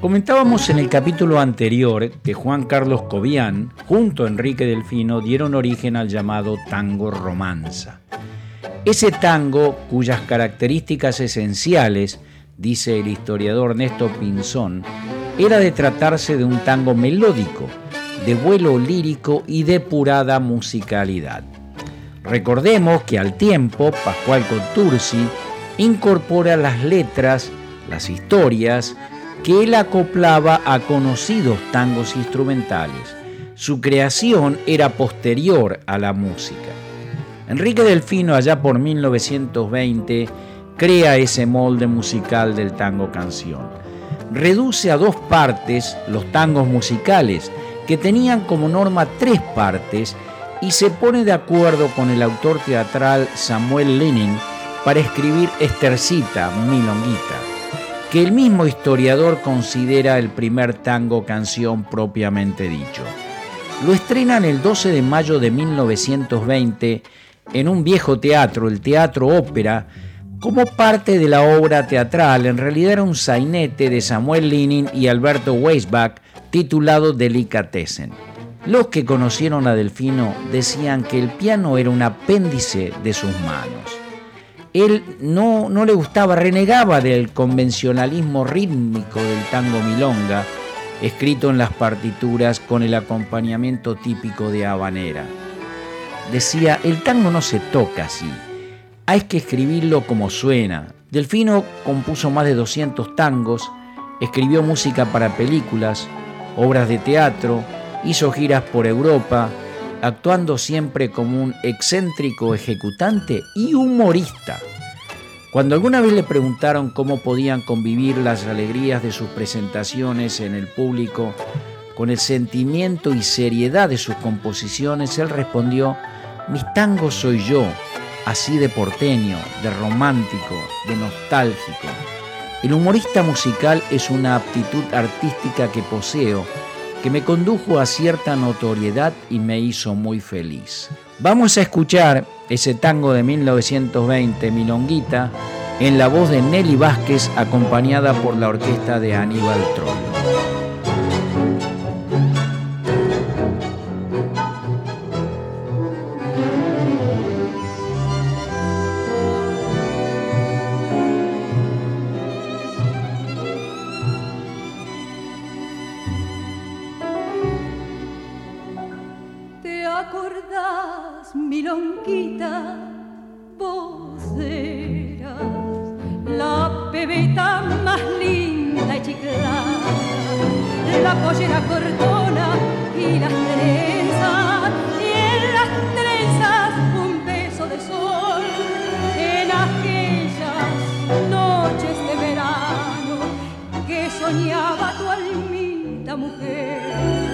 Comentábamos en el capítulo anterior que Juan Carlos Cobian, junto a Enrique Delfino, dieron origen al llamado tango romanza. Ese tango, cuyas características esenciales, dice el historiador Néstor Pinzón, era de tratarse de un tango melódico, de vuelo lírico y depurada musicalidad. Recordemos que al tiempo Pascual Contursi incorpora las letras, las historias, que él acoplaba a conocidos tangos instrumentales. Su creación era posterior a la música. Enrique Delfino, allá por 1920, crea ese molde musical del tango canción. Reduce a dos partes los tangos musicales, que tenían como norma tres partes, y se pone de acuerdo con el autor teatral Samuel Lenin para escribir Estercita, Milonguita que el mismo historiador considera el primer tango canción propiamente dicho. Lo estrenan el 12 de mayo de 1920 en un viejo teatro, el Teatro Ópera, como parte de la obra teatral. En realidad era un sainete de Samuel Lenin y Alberto Weisbach titulado Delicatessen. Los que conocieron a Delfino decían que el piano era un apéndice de sus manos él no, no le gustaba, renegaba del convencionalismo rítmico del tango milonga, escrito en las partituras con el acompañamiento típico de habanera. Decía, el tango no se toca así, hay que escribirlo como suena. Delfino compuso más de 200 tangos, escribió música para películas, obras de teatro, hizo giras por Europa, actuando siempre como un excéntrico ejecutante y humorista. Cuando alguna vez le preguntaron cómo podían convivir las alegrías de sus presentaciones en el público con el sentimiento y seriedad de sus composiciones, él respondió, mis tangos soy yo, así de porteño, de romántico, de nostálgico. El humorista musical es una aptitud artística que poseo que me condujo a cierta notoriedad y me hizo muy feliz. Vamos a escuchar ese tango de 1920, Milonguita, en la voz de Nelly Vázquez acompañada por la orquesta de Aníbal acordás, milonquita, vos eras la pebeta más linda y chiclada, la pollera cortona y las trenzas, y en las trenzas un beso de sol, en aquellas noches de verano que soñaba tu almita mujer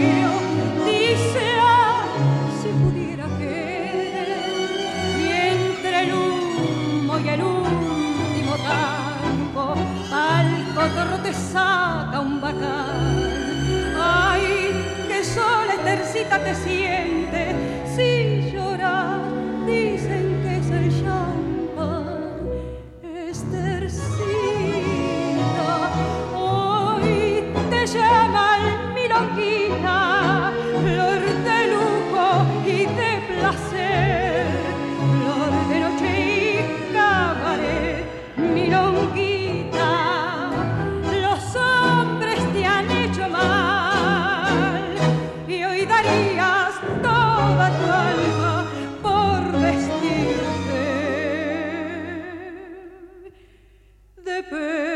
saca un bacán. Ay, que sola estercita te siento peut